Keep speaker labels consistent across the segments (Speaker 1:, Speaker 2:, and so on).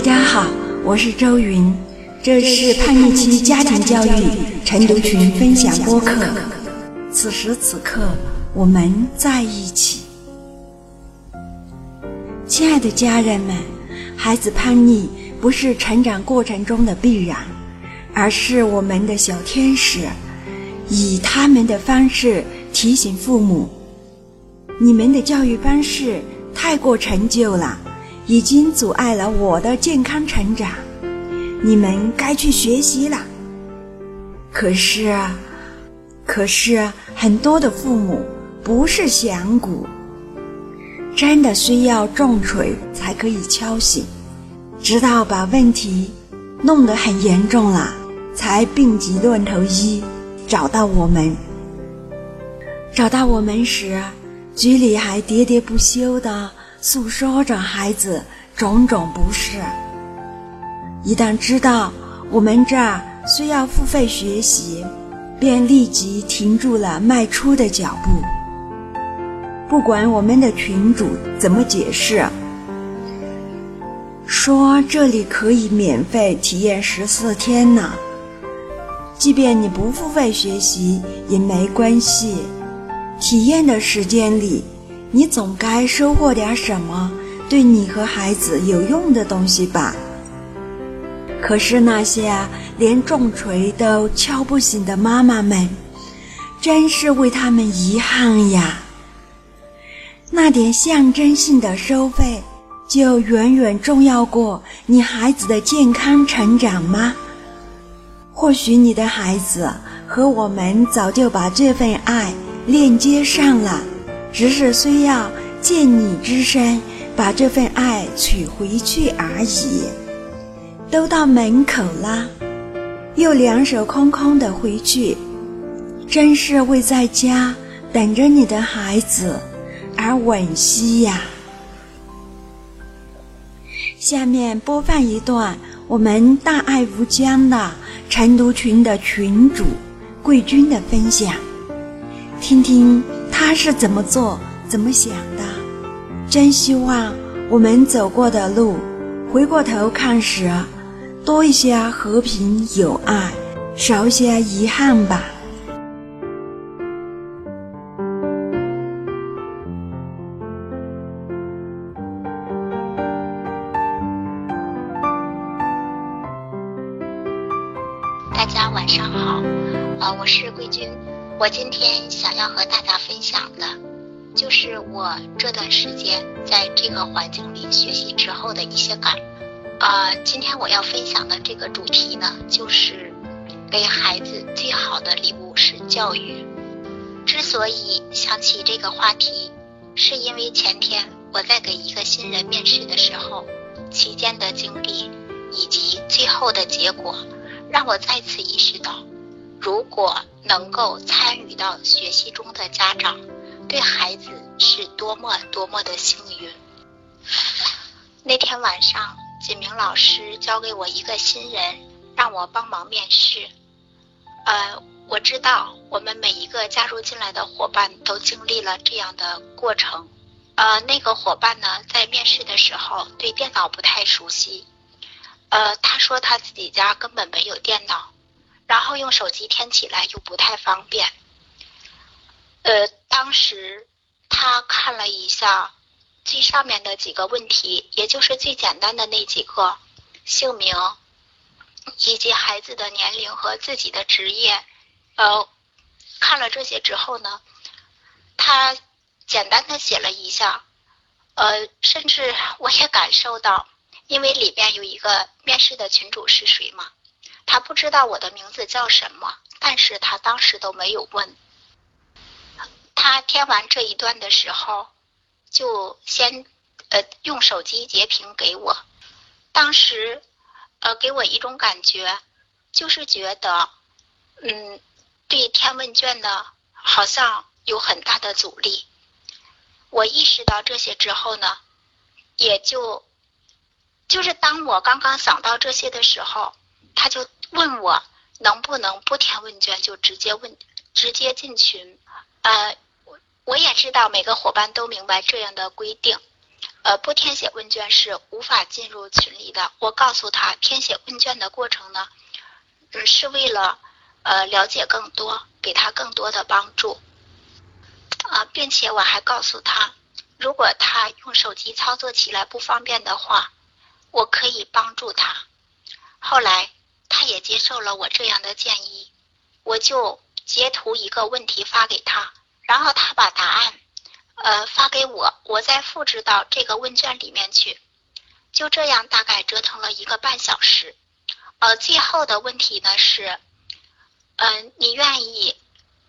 Speaker 1: 大家好，我是周云，这是叛逆期家庭教育晨读群分享播客。此时此刻，我们在一起。亲爱的家人们，孩子叛逆不是成长过程中的必然，而是我们的小天使以他们的方式提醒父母：你们的教育方式太过陈旧了。已经阻碍了我的健康成长，你们该去学习了。可是，可是很多的父母不是响鼓，真的需要重锤才可以敲醒，直到把问题弄得很严重了，才病急乱投医找到我们。找到我们时，局里还喋喋不休的。诉说着孩子种种不适，一旦知道我们这儿需要付费学习，便立即停住了迈出的脚步。不管我们的群主怎么解释，说这里可以免费体验十四天呢，即便你不付费学习也没关系，体验的时间里。你总该收获点什么对你和孩子有用的东西吧？可是那些连重锤都敲不醒的妈妈们，真是为他们遗憾呀！那点象征性的收费，就远远重要过你孩子的健康成长吗？或许你的孩子和我们早就把这份爱链接上了。只是需要借你之身把这份爱取回去而已。都到门口了，又两手空空的回去，真是为在家等着你的孩子而惋惜呀。下面播放一段我们大爱无疆的晨读群的群主桂君的分享，听听。他是怎么做、怎么想的？真希望我们走过的路，回过头看时，多一些和平友爱，少一些遗憾吧。
Speaker 2: 大家晚上好，呃，我是桂君。我今天想要和大家分享的，就是我这段时间在这个环境里学习之后的一些感。啊，今天我要分享的这个主题呢，就是给孩子最好的礼物是教育。之所以想起这个话题，是因为前天我在给一个新人面试的时候，期间的经历以及最后的结果，让我再次意识到。如果能够参与到学习中的家长，对孩子是多么多么的幸运。那天晚上，锦明老师交给我一个新人，让我帮忙面试。呃，我知道我们每一个加入进来的伙伴都经历了这样的过程。呃，那个伙伴呢，在面试的时候对电脑不太熟悉。呃，他说他自己家根本没有电脑。然后用手机填起来又不太方便。呃，当时他看了一下最上面的几个问题，也就是最简单的那几个，姓名，以及孩子的年龄和自己的职业。呃，看了这些之后呢，他简单的写了一下。呃，甚至我也感受到，因为里边有一个面试的群主是谁嘛。他不知道我的名字叫什么，但是他当时都没有问。他填完这一段的时候，就先呃用手机截屏给我。当时呃给我一种感觉，就是觉得嗯对填问卷呢好像有很大的阻力。我意识到这些之后呢，也就就是当我刚刚想到这些的时候，他就。问我能不能不填问卷就直接问，直接进群？呃，我我也知道每个伙伴都明白这样的规定，呃，不填写问卷是无法进入群里的。我告诉他，填写问卷的过程呢，嗯，是为了呃了解更多，给他更多的帮助。啊，并且我还告诉他，如果他用手机操作起来不方便的话，我可以帮助他。后来他也接受了我这样的建议，我就截图一个问题发给他，然后他把答案。呃，发给我，我再复制到这个问卷里面去。就这样，大概折腾了一个半小时。呃，最后的问题呢是，嗯，你愿意，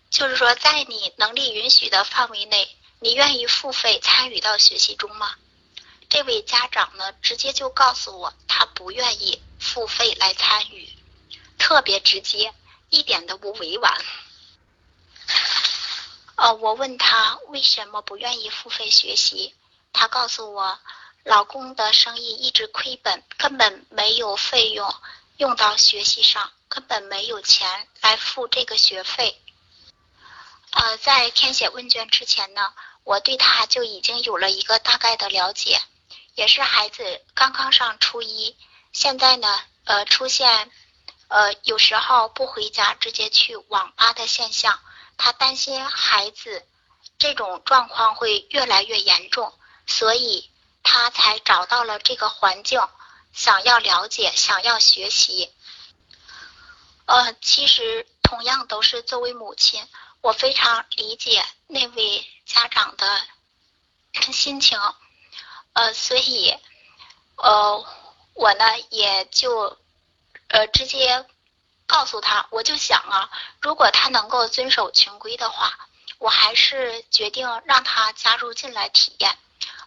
Speaker 2: 就是说，在你能力允许的范围内，你愿意付费参与到学习中吗？这位家长呢，直接就告诉我，他不愿意付费来参与，特别直接，一点都不委婉。呃，我问他为什么不愿意付费学习，他告诉我，老公的生意一直亏本，根本没有费用用到学习上，根本没有钱来付这个学费。呃，在填写问卷之前呢，我对他就已经有了一个大概的了解，也是孩子刚刚上初一，现在呢，呃，出现，呃，有时候不回家直接去网吧的现象。他担心孩子这种状况会越来越严重，所以他才找到了这个环境，想要了解，想要学习。呃，其实同样都是作为母亲，我非常理解那位家长的心情。呃，所以，呃，我呢也就呃直接。告诉他，我就想啊，如果他能够遵守群规的话，我还是决定让他加入进来体验。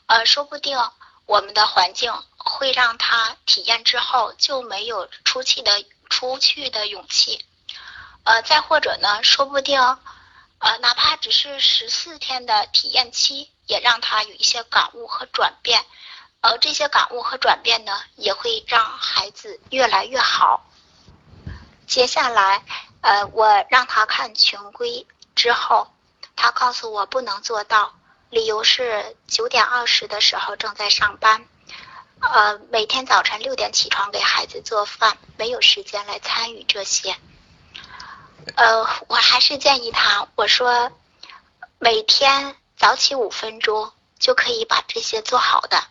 Speaker 2: 呃，说不定我们的环境会让他体验之后就没有出去的出去的勇气。呃，再或者呢，说不定，呃，哪怕只是十四天的体验期，也让他有一些感悟和转变。呃，这些感悟和转变呢，也会让孩子越来越好。接下来，呃，我让他看群规之后，他告诉我不能做到，理由是九点二十的时候正在上班，呃，每天早晨六点起床给孩子做饭，没有时间来参与这些。呃，我还是建议他，我说每天早起五分钟就可以把这些做好的。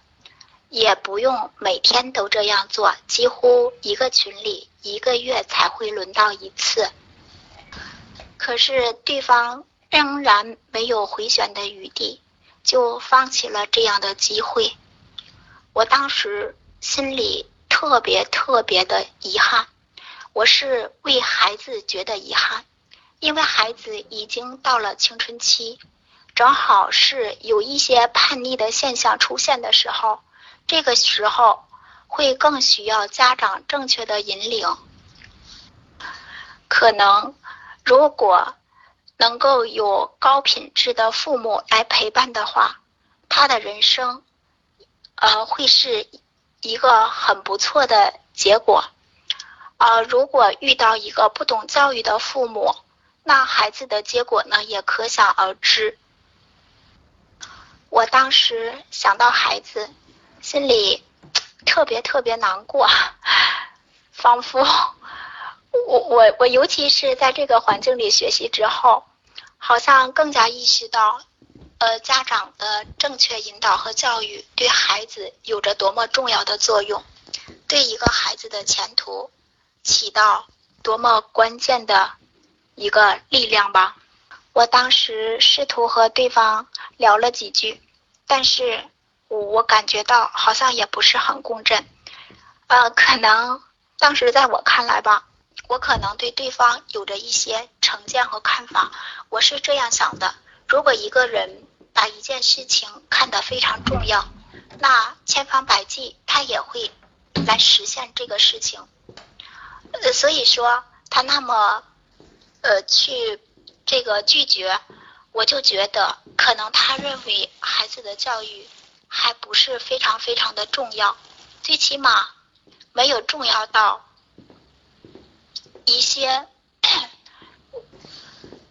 Speaker 2: 也不用每天都这样做，几乎一个群里一个月才会轮到一次。可是对方仍然没有回旋的余地，就放弃了这样的机会。我当时心里特别特别的遗憾，我是为孩子觉得遗憾，因为孩子已经到了青春期，正好是有一些叛逆的现象出现的时候。这个时候会更需要家长正确的引领。可能如果能够有高品质的父母来陪伴的话，他的人生呃会是一个很不错的结果。呃，如果遇到一个不懂教育的父母，那孩子的结果呢也可想而知。我当时想到孩子。心里特别特别难过，仿佛我我我，尤其是在这个环境里学习之后，好像更加意识到，呃，家长的正确引导和教育对孩子有着多么重要的作用，对一个孩子的前途起到多么关键的一个力量吧。我当时试图和对方聊了几句，但是。我感觉到好像也不是很共振，呃，可能当时在我看来吧，我可能对对方有着一些成见和看法。我是这样想的：如果一个人把一件事情看得非常重要，那千方百计他也会来实现这个事情。呃，所以说他那么呃去这个拒绝，我就觉得可能他认为孩子的教育。还不是非常非常的重要，最起码没有重要到一些，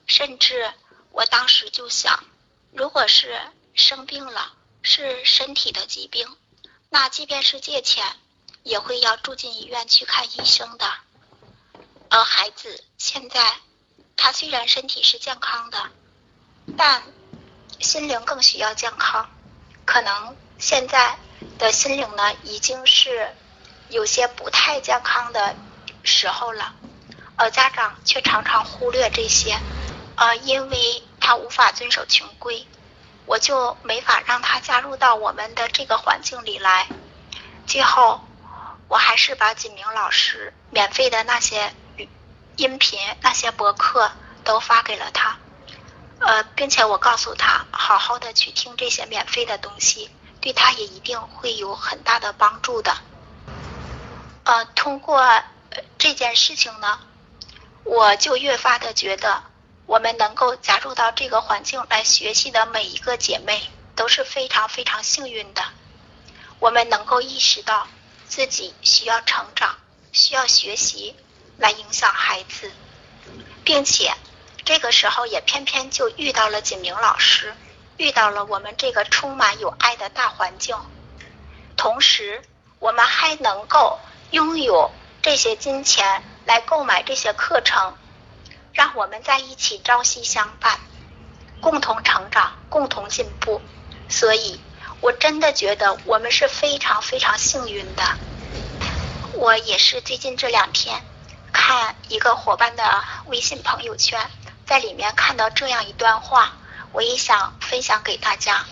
Speaker 2: 甚至我当时就想，如果是生病了，是身体的疾病，那即便是借钱，也会要住进医院去看医生的。而孩子现在，他虽然身体是健康的，但心灵更需要健康。可能现在的心灵呢，已经是有些不太健康的时候了，而家长却常常忽略这些，呃，因为他无法遵守群规，我就没法让他加入到我们的这个环境里来。最后，我还是把锦明老师免费的那些音频、那些博客都发给了他。呃，并且我告诉他，好好的去听这些免费的东西，对他也一定会有很大的帮助的。呃，通过这件事情呢，我就越发的觉得，我们能够加入到这个环境来学习的每一个姐妹都是非常非常幸运的。我们能够意识到自己需要成长，需要学习来影响孩子，并且。这个时候也偏偏就遇到了锦明老师，遇到了我们这个充满有爱的大环境，同时我们还能够拥有这些金钱来购买这些课程，让我们在一起朝夕相伴，共同成长，共同进步。所以，我真的觉得我们是非常非常幸运的。我也是最近这两天看一个伙伴的微信朋友圈。在里面看到这样一段话，我也想分享给大家。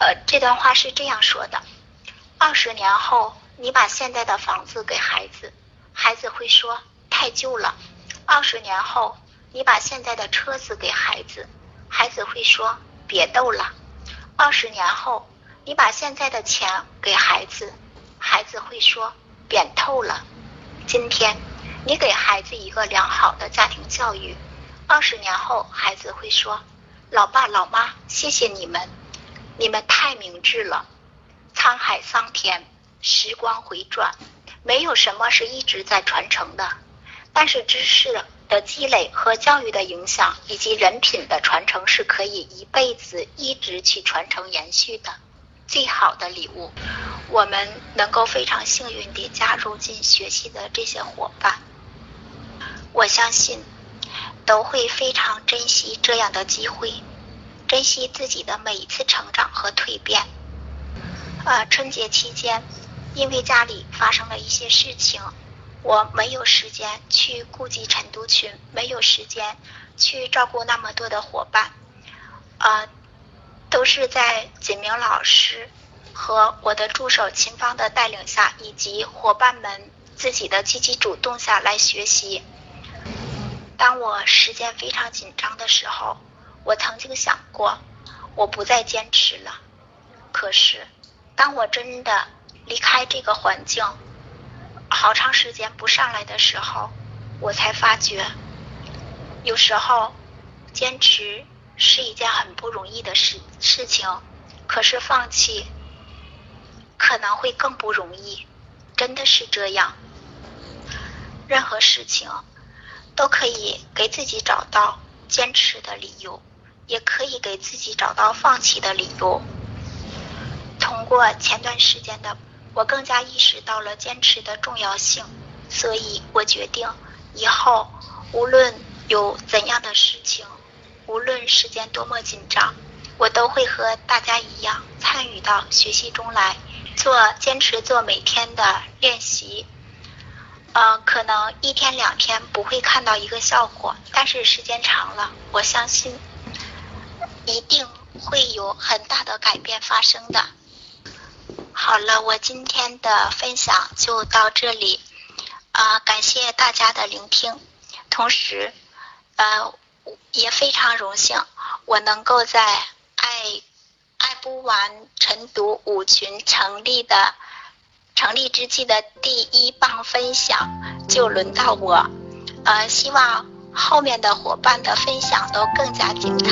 Speaker 2: 呃，这段话是这样说的：二十年后，你把现在的房子给孩子，孩子会说太旧了；二十年后，你把现在的车子给孩子，孩子会说别逗了；二十年后，你把现在的钱给孩子，孩子会说扁透了。今天，你给孩子一个良好的家庭教育。二十年后，孩子会说：“老爸老妈，谢谢你们，你们太明智了。”沧海桑田，时光回转，没有什么是一直在传承的。但是知识的积累和教育的影响，以及人品的传承，是可以一辈子一直去传承延续的。最好的礼物，我们能够非常幸运地加入进学习的这些伙伴，我相信。都会非常珍惜这样的机会，珍惜自己的每一次成长和蜕变。呃，春节期间，因为家里发生了一些事情，我没有时间去顾及晨读群，没有时间去照顾那么多的伙伴。呃，都是在锦明老师和我的助手秦芳的带领下，以及伙伴们自己的积极主动下来学习。当我时间非常紧张的时候，我曾经想过，我不再坚持了。可是，当我真的离开这个环境，好长时间不上来的时候，我才发觉，有时候坚持是一件很不容易的事事情。可是放弃可能会更不容易，真的是这样。任何事情。都可以给自己找到坚持的理由，也可以给自己找到放弃的理由。通过前段时间的，我更加意识到了坚持的重要性，所以我决定以后无论有怎样的事情，无论时间多么紧张，我都会和大家一样参与到学习中来，做坚持做每天的练习。呃，可能一天两天不会看到一个效果，但是时间长了，我相信一定会有很大的改变发生的。好了，我今天的分享就到这里，啊，感谢大家的聆听，同时，呃，也非常荣幸我能够在爱爱不完晨读五群成立的。成立之际的第一棒分享就轮到我，呃，希望后面的伙伴的分享都更加精彩，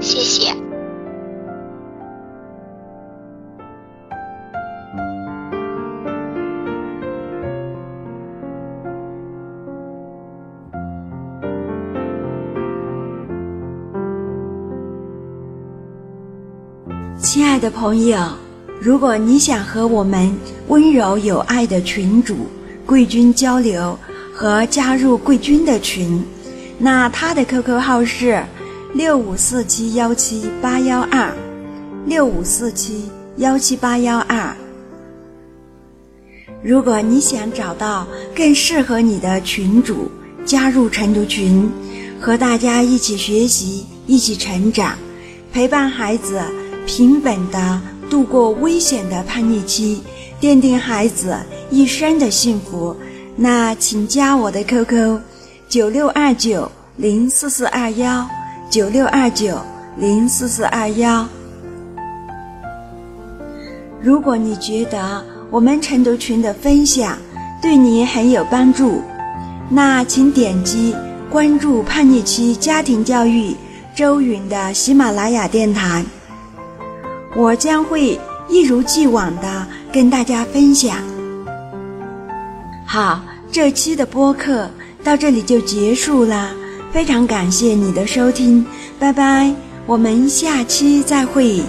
Speaker 2: 谢谢。
Speaker 1: 亲爱的朋友，如果你想和我们温柔有爱的群主贵军交流和加入贵军的群，那他的 QQ 号是六五四七幺七八幺二六五四七幺七八幺二。如果你想找到更适合你的群主，加入晨读群，和大家一起学习，一起成长，陪伴孩子平稳的度过危险的叛逆期，奠定孩子一生的幸福，那请加我的 QQ：九六二九零四四二幺九六二九零四四二幺。如果你觉得，我们晨读群的分享对你很有帮助，那请点击关注叛逆期家庭教育周云的喜马拉雅电台，我将会一如既往的跟大家分享。好，这期的播客到这里就结束了，非常感谢你的收听，拜拜，我们下期再会。